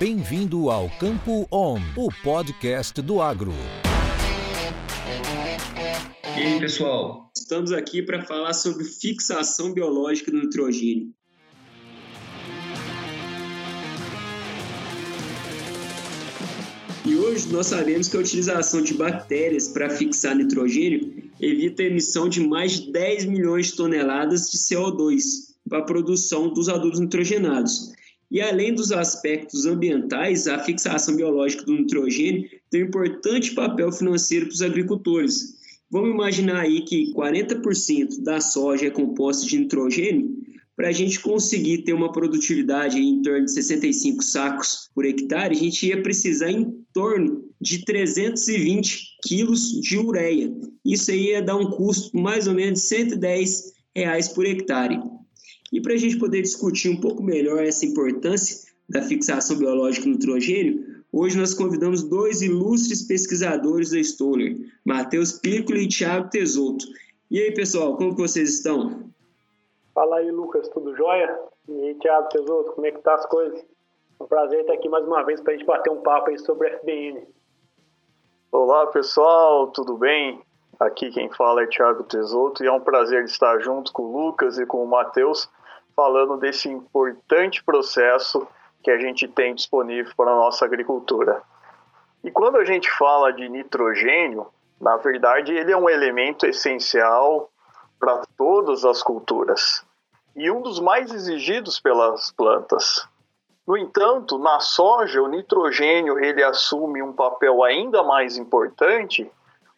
Bem-vindo ao Campo On, o podcast do agro. E aí, pessoal? Estamos aqui para falar sobre fixação biológica do nitrogênio. E hoje nós sabemos que a utilização de bactérias para fixar nitrogênio evita a emissão de mais de 10 milhões de toneladas de CO2 para a produção dos adubos nitrogenados. E além dos aspectos ambientais, a fixação biológica do nitrogênio tem um importante papel financeiro para os agricultores. Vamos imaginar aí que 40% da soja é composta de nitrogênio. Para a gente conseguir ter uma produtividade em torno de 65 sacos por hectare, a gente ia precisar em torno de 320 quilos de ureia. Isso aí ia dar um custo mais ou menos de 110 reais por hectare. E para a gente poder discutir um pouco melhor essa importância da fixação biológica do nitrogênio, hoje nós convidamos dois ilustres pesquisadores da Stoller, Matheus Piccoli e Thiago Tesoto. E aí, pessoal, como vocês estão? Fala aí, Lucas, tudo jóia? E aí, Thiago Tesoto, como é que tá as coisas? É um prazer estar aqui mais uma vez para a gente bater um papo aí sobre FBN. Olá, pessoal, tudo bem? Aqui quem fala é Thiago Tesoto e é um prazer estar junto com o Lucas e com o Matheus falando desse importante processo que a gente tem disponível para a nossa agricultura. E quando a gente fala de nitrogênio, na verdade ele é um elemento essencial para todas as culturas e um dos mais exigidos pelas plantas. No entanto, na soja, o nitrogênio ele assume um papel ainda mais importante,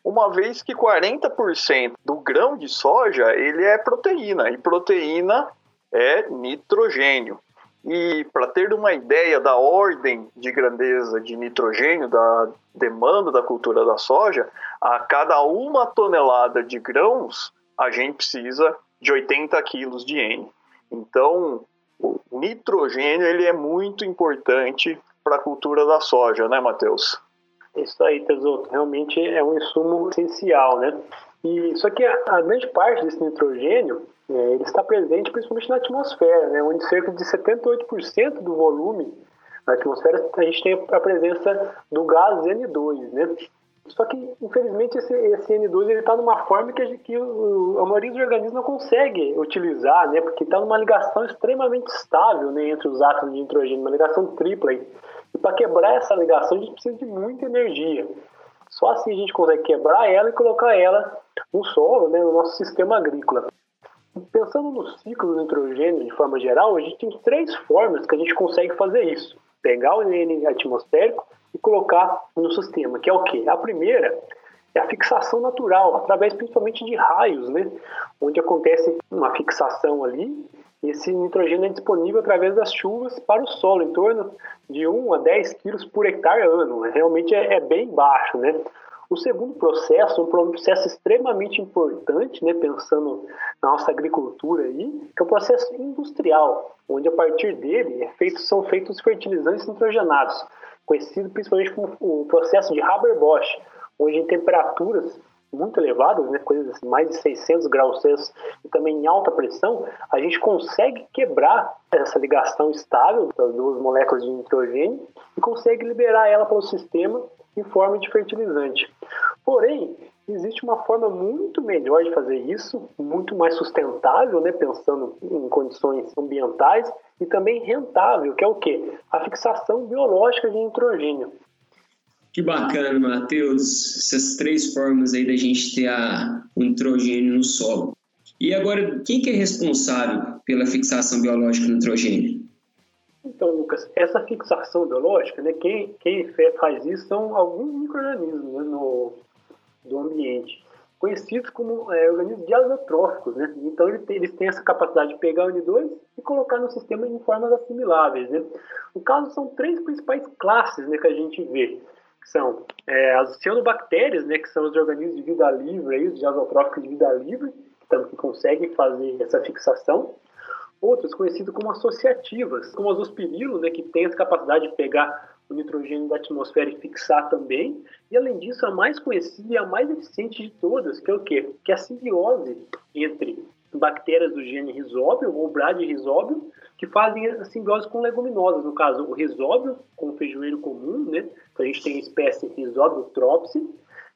uma vez que 40% do grão de soja ele é proteína, e proteína é nitrogênio. E para ter uma ideia da ordem de grandeza de nitrogênio, da demanda da cultura da soja, a cada uma tonelada de grãos, a gente precisa de 80 quilos de N. Então, o nitrogênio ele é muito importante para a cultura da soja, né, Matheus? Isso aí, Tesouro. Realmente é um insumo essencial, né? E só que a, a grande parte desse nitrogênio é, ele está presente principalmente na atmosfera, né, onde cerca de 78% do volume na atmosfera a gente tem a presença do gás N2, né? Só que, infelizmente, esse, esse N2 está numa forma que, a, que a maioria dos organismos não consegue utilizar, né? Porque está numa ligação extremamente estável né, entre os átomos de nitrogênio, uma ligação tripla. E para quebrar essa ligação, a gente precisa de muita energia. Só assim a gente consegue quebrar ela e colocar ela no solo, né, no nosso sistema agrícola. Pensando no ciclo do nitrogênio de forma geral, a gente tem três formas que a gente consegue fazer isso. Pegar o N atmosférico e colocar no sistema, que é o quê? A primeira é a fixação natural, através principalmente de raios, né? onde acontece uma fixação ali e esse nitrogênio é disponível através das chuvas para o solo, em torno de 1 a 10 quilos por hectare ano. Realmente é, é bem baixo, né? O segundo processo, um processo extremamente importante, né, pensando na nossa agricultura aí, que é o processo industrial, onde a partir dele é feito, são feitos fertilizantes nitrogenados, conhecido principalmente como o processo de Haber-Bosch, onde em temperaturas muito elevadas, né, coisas assim, mais de 600 graus Celsius e também em alta pressão, a gente consegue quebrar essa ligação estável das duas moléculas de nitrogênio e consegue liberar ela para o sistema em forma de fertilizante. Porém, existe uma forma muito melhor de fazer isso, muito mais sustentável, né, pensando em condições ambientais e também rentável, que é o quê? A fixação biológica de nitrogênio. Que bacana, Matheus, essas três formas aí da gente ter a, o nitrogênio no solo. E agora, quem que é responsável pela fixação biológica do nitrogênio? Então, Lucas, essa fixação biológica, né, quem, quem faz isso são alguns micro-organismos né, do ambiente, conhecidos como é, organismos diazotróficos. Né? Então, eles têm, eles têm essa capacidade de pegar o N2 e colocar no sistema em formas assimiláveis. Né? No caso, são três principais classes né, que a gente vê, que são é, as cianobactérias, né, que são os organismos de vida livre, aí, os diazotróficos de vida livre, que, que conseguem fazer essa fixação outras conhecidas como associativas, como as ospirilo, né, que tem essa capacidade de pegar o nitrogênio da atmosfera e fixar também. E além disso, a mais conhecida e a mais eficiente de todas, que é o quê? Que é a simbiose entre bactérias do gene Rhizóbio ou Bradyrhizóbio, que fazem a simbiose com leguminosas, no caso o Rhizóbio com o feijoeiro comum, né? Então a gente tem a espécie Rhizóbio tropsi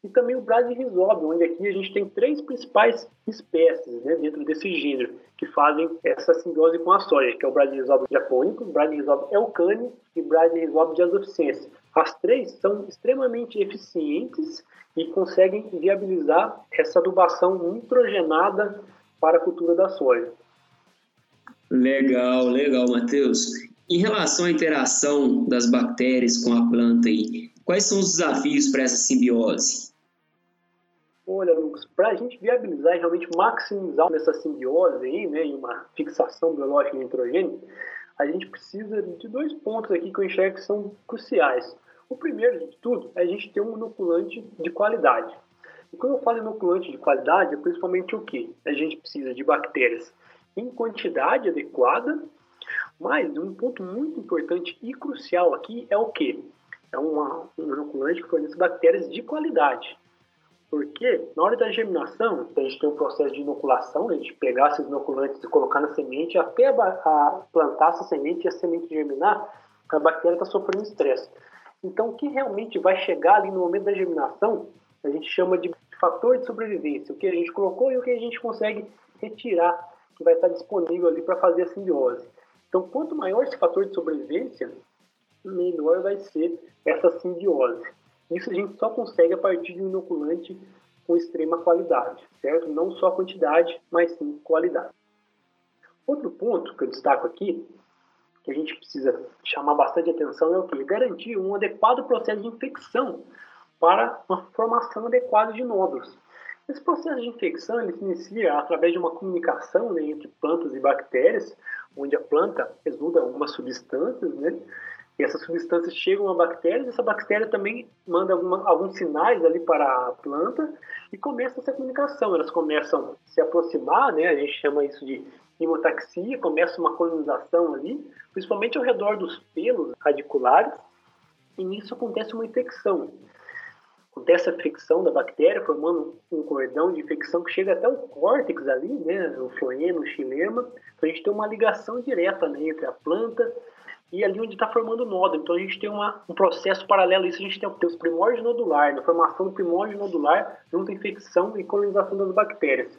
e também o Bradyrhizóbio, onde aqui a gente tem três principais espécies né, dentro desse gênero que fazem essa simbiose com a soja, que é o Bradyrhizóbio japônico, o Bradyrhizóbio elcane e o Bradyrhizóbio diazoficense. As três são extremamente eficientes e conseguem viabilizar essa adubação nitrogenada para a cultura da soja. Legal, legal, Matheus. Em relação à interação das bactérias com a planta aí, quais são os desafios para essa simbiose? Olha, Lucas, para a gente viabilizar e realmente maximizar essa simbiose aí, né, e uma fixação biológica de nitrogênio, a gente precisa de dois pontos aqui que eu enxergo que são cruciais. O primeiro de tudo é a gente ter um inoculante de qualidade. E quando eu falo inoculante de qualidade, é principalmente o que? A gente precisa de bactérias em quantidade adequada, mas um ponto muito importante e crucial aqui é o que? É uma, um inoculante que fornece bactérias de qualidade. Porque na hora da germinação, a gente tem um processo de inoculação, né, de pegar esses inoculantes e colocar na semente, até a, a plantar essa semente e a semente germinar, a bactéria está sofrendo estresse. Então, o que realmente vai chegar ali no momento da germinação, a gente chama de fator de sobrevivência, o que a gente colocou e o que a gente consegue retirar, que vai estar disponível ali para fazer a simbiose. Então, quanto maior esse fator de sobrevivência, menor vai ser essa simbiose. Isso a gente só consegue a partir de um inoculante com extrema qualidade, certo? Não só quantidade, mas sim qualidade. Outro ponto que eu destaco aqui que a gente precisa chamar bastante atenção é o que? Garantir um adequado processo de infecção para uma formação adequada de nódulos. Esse processo de infecção ele se inicia através de uma comunicação né, entre plantas e bactérias, onde a planta exuda algumas substâncias, né? E essas substâncias chegam a bactérias, essa bactéria também manda alguma, alguns sinais ali para a planta e começa essa comunicação. Elas começam a se aproximar, né? A gente chama isso de hemotaxia, começa uma colonização ali, principalmente ao redor dos pelos radiculares, e nisso acontece uma infecção. Acontece a fricção da bactéria, formando um cordão de infecção que chega até o córtex ali, né, o floema, o xilema. Então a gente tem uma ligação direta né, entre a planta e ali onde está formando o nódulo. Então a gente tem uma, um processo paralelo a isso, a gente tem, tem os primórdios nodulares, a né, formação do primórdio nodular junto à infecção e colonização das bactérias.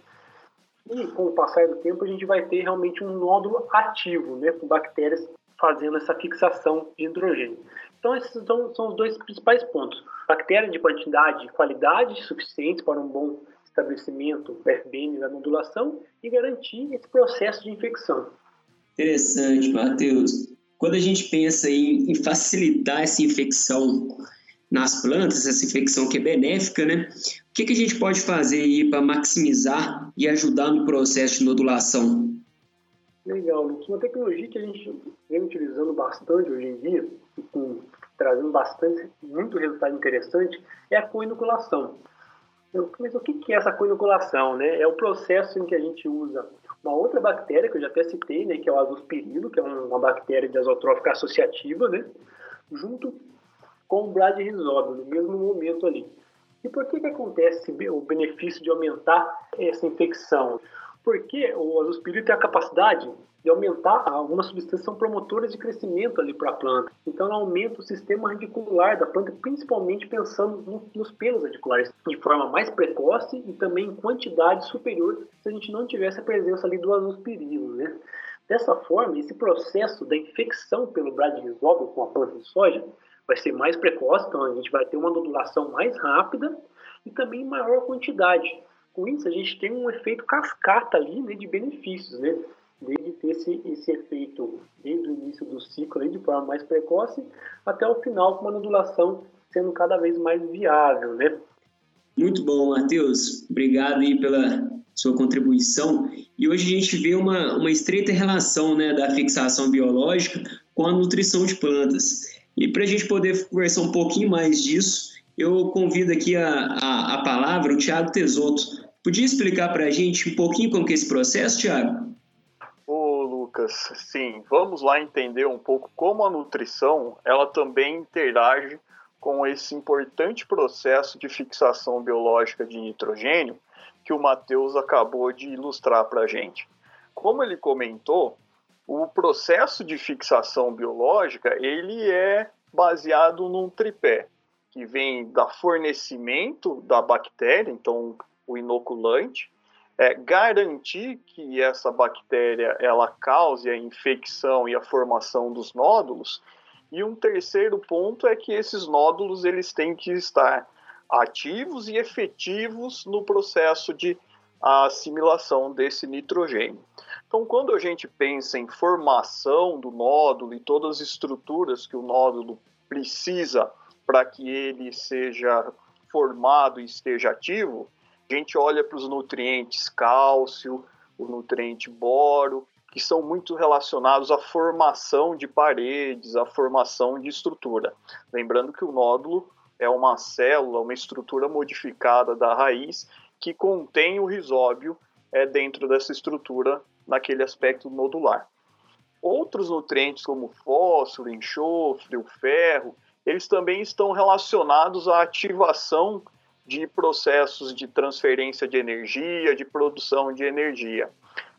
E com o passar do tempo, a gente vai ter realmente um nódulo ativo, né, com bactérias fazendo essa fixação de hidrogênio. Então, esses são, são os dois principais pontos. Bactérias de quantidade e qualidade suficientes para um bom estabelecimento FBN da modulação e garantir esse processo de infecção. Interessante, Matheus. Quando a gente pensa em, em facilitar essa infecção nas plantas, essa infecção que é benéfica, né? O que, que a gente pode fazer aí para maximizar e ajudar no processo de nodulação? Legal. Uma tecnologia que a gente vem utilizando bastante hoje em dia, com, trazendo bastante, muito resultado interessante, é a coinoculação. Mas o que é essa coinoculação? Né? É o processo em que a gente usa uma outra bactéria, que eu já até citei, né, que é o azospirilo, que é uma bactéria de azotrófica associativa, né, junto com o bradyrhizóbio no mesmo momento ali. E por que, que acontece o benefício de aumentar essa infecção? Porque o azospirilo tem a capacidade de aumentar algumas substâncias são promotoras de crescimento ali para a planta. Então, ela aumenta o sistema radicular da planta, principalmente pensando no, nos pelos radiculares, de forma mais precoce e também em quantidade superior se a gente não tivesse a presença ali do azospirilo, né? Dessa forma, esse processo da infecção pelo bradyrhizóbio com a planta de soja vai ser mais precoce, então a gente vai ter uma nodulação mais rápida e também maior quantidade. Com isso, a gente tem um efeito cascata ali né, de benefícios, né? Desde ter esse, esse efeito desde o início do ciclo de forma mais precoce até o final com uma nodulação sendo cada vez mais viável, né? Muito bom, Matheus. Obrigado aí pela sua contribuição. E hoje a gente vê uma, uma estreita relação né, da fixação biológica com a nutrição de plantas. E para a gente poder conversar um pouquinho mais disso, eu convido aqui a, a, a palavra o Tiago Tesoto. Podia explicar para a gente um pouquinho como que é esse processo, Tiago? Sim. Vamos lá entender um pouco como a nutrição ela também interage com esse importante processo de fixação biológica de nitrogênio que o Matheus acabou de ilustrar para a gente. Como ele comentou, o processo de fixação biológica ele é baseado num tripé que vem da fornecimento da bactéria, então o inoculante, é, garantir que essa bactéria ela cause a infecção e a formação dos nódulos. E um terceiro ponto é que esses nódulos eles têm que estar ativos e efetivos no processo de assimilação desse nitrogênio. Então, quando a gente pensa em formação do nódulo e todas as estruturas que o nódulo precisa para que ele seja formado e esteja ativo, a gente olha para os nutrientes cálcio, o nutriente boro, que são muito relacionados à formação de paredes, à formação de estrutura. Lembrando que o nódulo é uma célula, uma estrutura modificada da raiz que contém o risóbio é, dentro dessa estrutura naquele aspecto nodular. Outros nutrientes como fósforo, enxofre, o ferro, eles também estão relacionados à ativação de processos de transferência de energia, de produção de energia.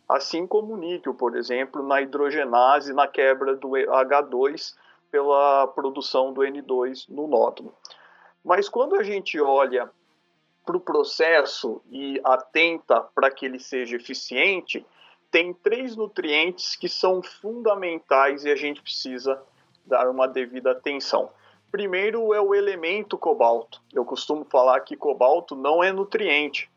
Assim como o níquel, por exemplo, na hidrogenase, na quebra do H2 pela produção do N2 no nódulo. Mas quando a gente olha para o processo e atenta para que ele seja eficiente, tem três nutrientes que são fundamentais e a gente precisa dar uma devida atenção. Primeiro é o elemento cobalto. Eu costumo falar que cobalto não é nutriente,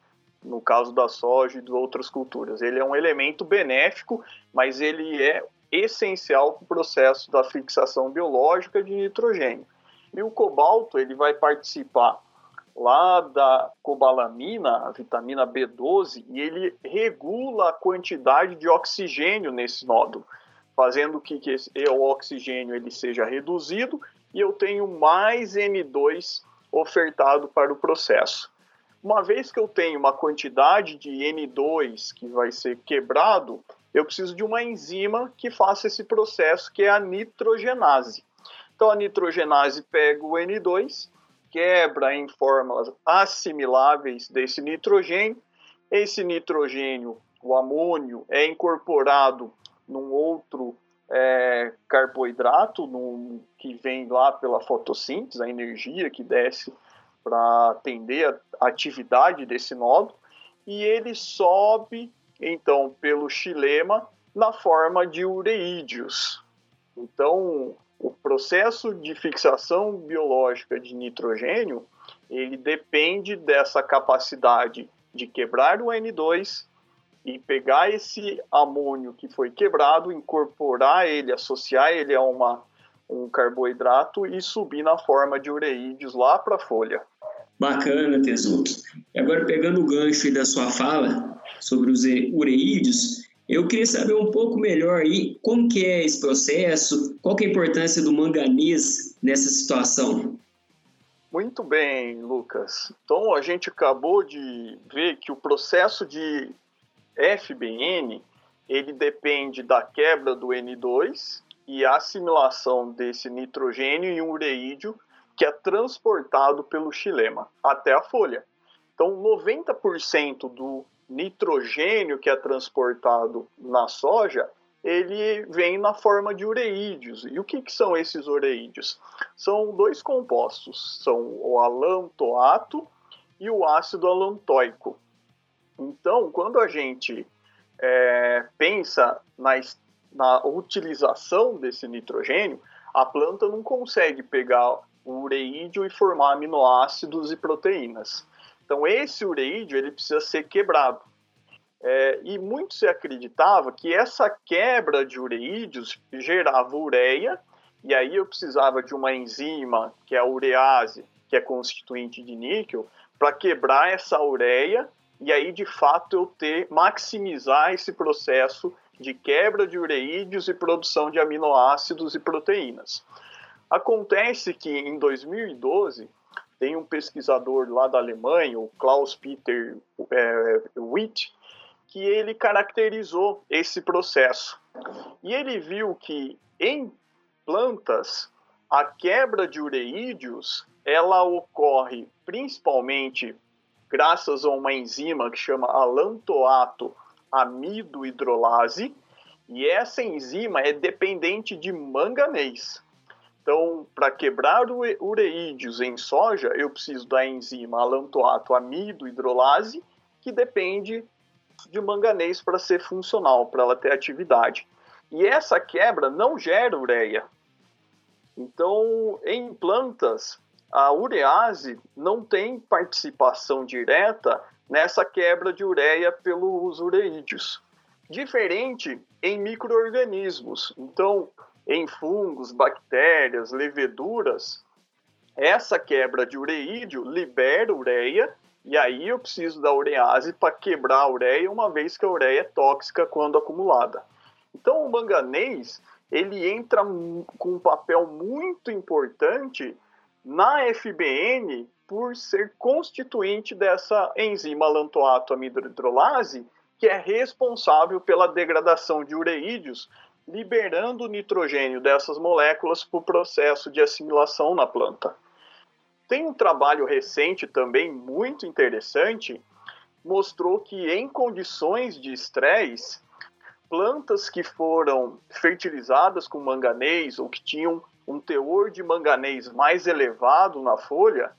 no caso da soja e de outras culturas. Ele é um elemento benéfico, mas ele é essencial para o processo da fixação biológica de nitrogênio. E o cobalto ele vai participar lá da cobalamina, a vitamina B12, e ele regula a quantidade de oxigênio nesse nódulo, fazendo que, que esse, o oxigênio ele seja reduzido e eu tenho mais N2 ofertado para o processo. Uma vez que eu tenho uma quantidade de N2 que vai ser quebrado, eu preciso de uma enzima que faça esse processo, que é a nitrogenase. Então a nitrogenase pega o N2, quebra em fórmulas assimiláveis desse nitrogênio. Esse nitrogênio, o amônio, é incorporado num outro é, carboidrato que vem lá pela fotossíntese, a energia que desce para atender a atividade desse nódulo, e ele sobe então pelo xilema na forma de ureídeos. Então, o processo de fixação biológica de nitrogênio, ele depende dessa capacidade de quebrar o N2 e pegar esse amônio que foi quebrado, incorporar ele, associar ele a uma, um carboidrato e subir na forma de ureídeos lá para a folha. Bacana, Tesouro. Agora, pegando o gancho da sua fala sobre os ureídeos, eu queria saber um pouco melhor aí como que é esse processo, qual que é a importância do manganês nessa situação. Muito bem, Lucas. Então, a gente acabou de ver que o processo de FBN ele depende da quebra do N2 e a assimilação desse nitrogênio em um ureídio que é transportado pelo xilema até a folha. Então, 90% do nitrogênio que é transportado na soja, ele vem na forma de ureídeos. E o que, que são esses ureídeos? São dois compostos, são o alantoato e o ácido alantóico. Então, quando a gente é, pensa na, na utilização desse nitrogênio, a planta não consegue pegar o ureídio e formar aminoácidos e proteínas. Então, esse ureídio ele precisa ser quebrado. É, e muito se acreditava que essa quebra de ureídeos gerava ureia, e aí eu precisava de uma enzima, que é a urease, que é constituinte de níquel, para quebrar essa ureia e aí de fato eu ter maximizar esse processo de quebra de ureídeos e produção de aminoácidos e proteínas. Acontece que em 2012 tem um pesquisador lá da Alemanha, o Klaus Peter é, Witt, que ele caracterizou esse processo. E ele viu que em plantas a quebra de ureídeos ela ocorre principalmente graças a uma enzima que chama alantoato amido hidrolase, e essa enzima é dependente de manganês. Então, para quebrar ureídeos em soja, eu preciso da enzima alantoato amido hidrolase, que depende de manganês para ser funcional, para ela ter atividade. E essa quebra não gera ureia. Então, em plantas, a urease não tem participação direta nessa quebra de ureia pelos ureídeos. Diferente em microorganismos. Então, em fungos, bactérias, leveduras, essa quebra de ureídio libera ureia e aí eu preciso da urease para quebrar a ureia, uma vez que a ureia é tóxica quando acumulada. Então, o manganês ele entra com um papel muito importante na FBN por ser constituinte dessa enzima lantoato amidrohidrolase, que é responsável pela degradação de ureídeos, liberando o nitrogênio dessas moléculas para o processo de assimilação na planta. Tem um trabalho recente também muito interessante, mostrou que em condições de estresse, plantas que foram fertilizadas com manganês ou que tinham um teor de manganês mais elevado na folha,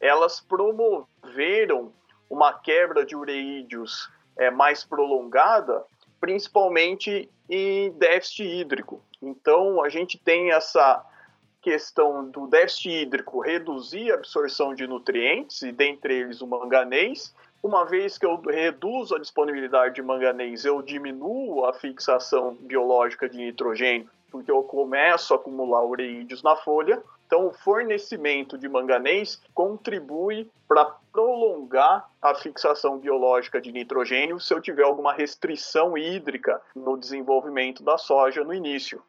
elas promoveram uma quebra de ureídeos é, mais prolongada, principalmente em déficit hídrico. Então, a gente tem essa questão do déficit hídrico reduzir a absorção de nutrientes, e dentre eles o manganês, uma vez que eu reduzo a disponibilidade de manganês, eu diminuo a fixação biológica de nitrogênio, porque eu começo a acumular ureídeos na folha. Então, o fornecimento de manganês contribui para prolongar a fixação biológica de nitrogênio se eu tiver alguma restrição hídrica no desenvolvimento da soja no início.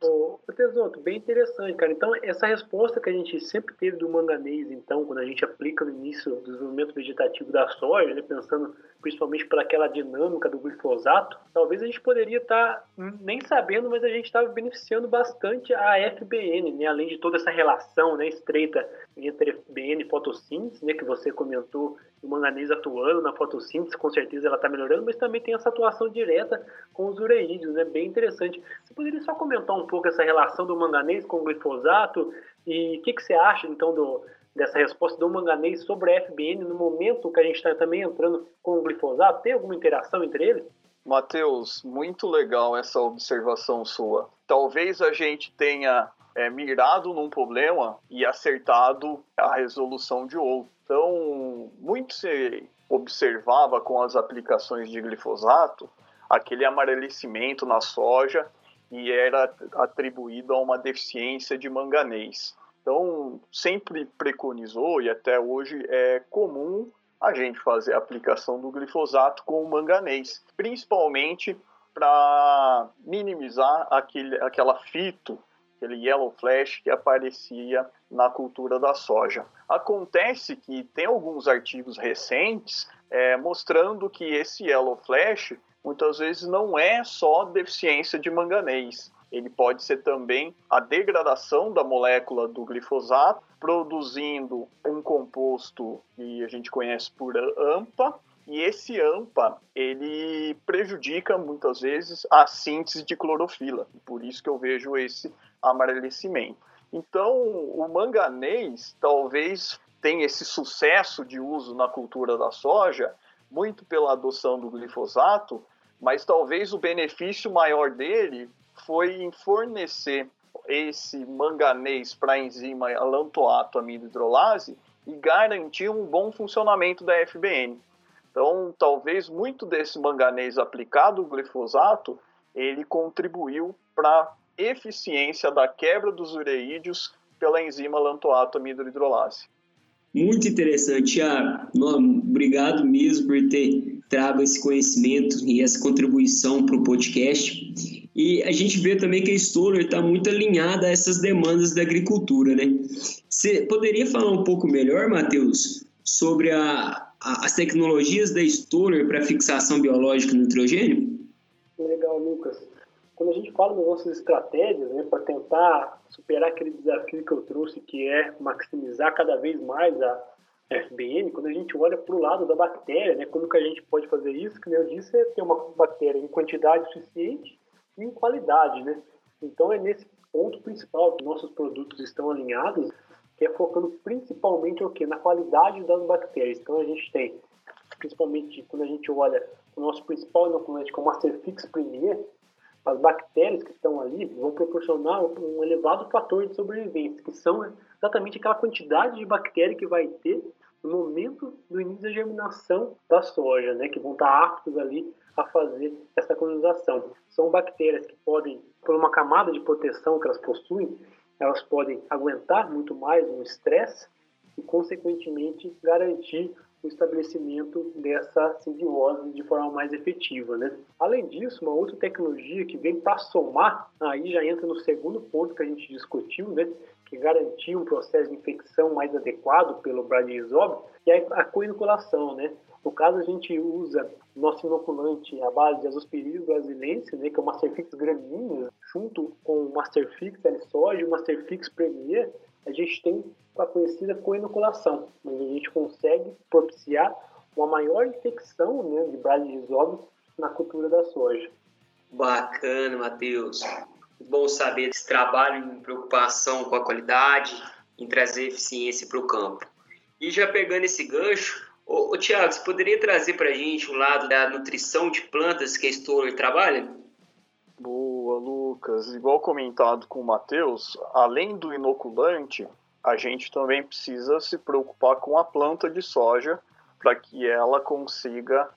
Ô, Tesoto, bem interessante, cara. Então, essa resposta que a gente sempre teve do manganês, então, quando a gente aplica no início do desenvolvimento vegetativo da soja, né, pensando principalmente para aquela dinâmica do glifosato, talvez a gente poderia estar tá nem sabendo, mas a gente estava beneficiando bastante a FBN, né, além de toda essa relação né, estreita entre FBN e fotossíntese, né, que você comentou, o manganês atuando na fotossíntese, com certeza ela está melhorando, mas também tem essa atuação direta com os ureídeos, né, bem interessante. Você poderia só comentar um pouco essa relação do manganês com o glifosato e o que, que você acha, então, do, dessa resposta do manganês sobre a FBN no momento que a gente está também entrando com o glifosato? Tem alguma interação entre eles? Matheus, muito legal essa observação sua. Talvez a gente tenha é, mirado num problema e acertado a resolução de outro. Então, muito se observava com as aplicações de glifosato aquele amarelecimento na soja e era atribuído a uma deficiência de manganês. Então, sempre preconizou e até hoje é comum a gente fazer a aplicação do glifosato com o manganês, principalmente para minimizar aquele, aquela fito, aquele yellow flash que aparecia na cultura da soja. Acontece que tem alguns artigos recentes é, mostrando que esse yellow flash muitas vezes não é só deficiência de manganês. Ele pode ser também a degradação da molécula do glifosato, produzindo um composto que a gente conhece por AMPA, e esse AMPA, ele prejudica muitas vezes a síntese de clorofila. Por isso que eu vejo esse amarelecimento. Então, o manganês talvez tenha esse sucesso de uso na cultura da soja, muito pela adoção do glifosato, mas talvez o benefício maior dele foi em fornecer esse manganês para a enzima alantoato amidrohidrolase e garantir um bom funcionamento da FBN. Então, talvez muito desse manganês aplicado ao glifosato, ele contribuiu para eficiência da quebra dos ureídeos pela enzima alantoato amidrohidrolase. Muito interessante, Thiago. Obrigado mesmo por ter trago esse conhecimento e essa contribuição para o podcast. E a gente vê também que a Stoller está muito alinhada a essas demandas da agricultura, né? Você poderia falar um pouco melhor, Matheus, sobre a, a, as tecnologias da Stoller para fixação biológica do nitrogênio? Legal, Lucas. Quando a gente fala das nossas estratégias, né, para tentar superar aquele desafio que eu trouxe, que é maximizar cada vez mais a, FBN, quando a gente olha para o lado da bactéria, né, como que a gente pode fazer isso? Que eu disse, é ter uma bactéria em quantidade suficiente e em qualidade, né? Então é nesse ponto principal que nossos produtos estão alinhados, que é focando principalmente o quê? Na qualidade das bactérias. Então a gente tem, principalmente quando a gente olha o nosso principal inoculante, que é o Masterfix Premier, as bactérias que estão ali vão proporcionar um elevado fator de sobrevivência, que são exatamente aquela quantidade de bactéria que vai ter no momento do início da germinação da soja, né, que vão estar aptos ali a fazer essa colonização. São bactérias que podem, por uma camada de proteção que elas possuem, elas podem aguentar muito mais um estresse e, consequentemente, garantir o estabelecimento dessa simbiose de forma mais efetiva. Né? Além disso, uma outra tecnologia que vem para somar, aí já entra no segundo ponto que a gente discutiu, né? que garantir um processo de infecção mais adequado pelo Bradisóbio, que é a coinoculação. Né? No caso, a gente usa nosso inoculante à base de azospirilo brasilense, né, que é o Masterfix Gramínea, junto com o Masterfix L-Soja e o Masterfix Premier, a gente tem a conhecida coinoculação, onde a gente consegue propiciar uma maior infecção né, de Bradisóbio na cultura da soja. Bacana, Matheus. Bom saber desse trabalho em preocupação com a qualidade, em trazer eficiência para o campo. E já pegando esse gancho, Ô, ô Tiago, você poderia trazer para a gente o lado da nutrição de plantas que a Stoller trabalha? Boa, Lucas. Igual comentado com o Matheus, além do inoculante, a gente também precisa se preocupar com a planta de soja para que ela consiga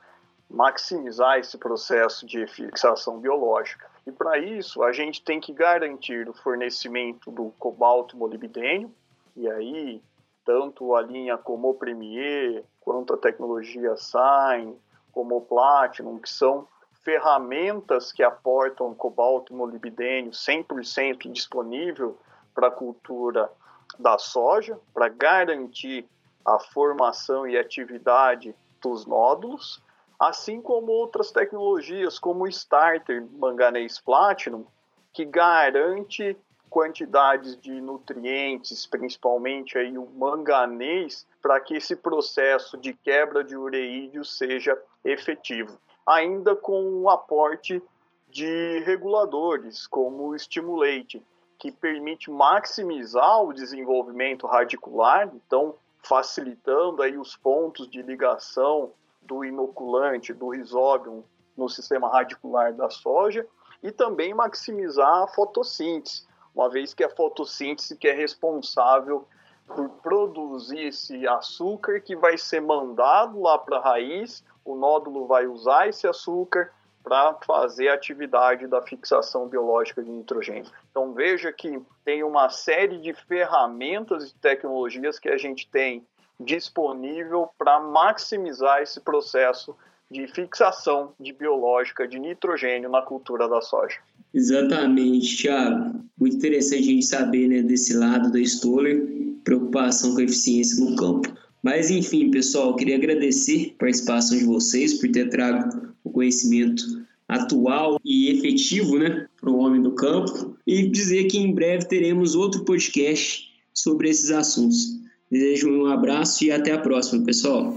maximizar esse processo de fixação biológica. E para isso, a gente tem que garantir o fornecimento do cobalto molibdênio, e aí tanto a linha como Premier, quanto a tecnologia Sign, como o Platinum, que são ferramentas que aportam cobalto e molibdênio 100% disponível para a cultura da soja, para garantir a formação e atividade dos nódulos, assim como outras tecnologias como o Starter Manganês Platinum, que garante quantidades de nutrientes, principalmente aí o manganês, para que esse processo de quebra de ureídio seja efetivo. Ainda com o aporte de reguladores, como o Stimulate, que permite maximizar o desenvolvimento radicular, então facilitando aí os pontos de ligação do inoculante, do risóbio no sistema radicular da soja, e também maximizar a fotossíntese, uma vez que a fotossíntese que é responsável por produzir esse açúcar que vai ser mandado lá para a raiz, o nódulo vai usar esse açúcar para fazer a atividade da fixação biológica de nitrogênio. Então veja que tem uma série de ferramentas e tecnologias que a gente tem disponível para maximizar esse processo de fixação de biológica de nitrogênio na cultura da soja. Exatamente, Thiago. Muito interessante a gente saber né, desse lado da Stoller, preocupação com a eficiência no campo. Mas enfim, pessoal, queria agradecer a participação de vocês por ter trago o conhecimento atual e efetivo né, para o homem do campo e dizer que em breve teremos outro podcast sobre esses assuntos. Desejo um abraço e até a próxima, pessoal.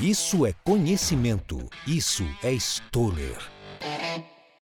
Isso é conhecimento. Isso é Stoller.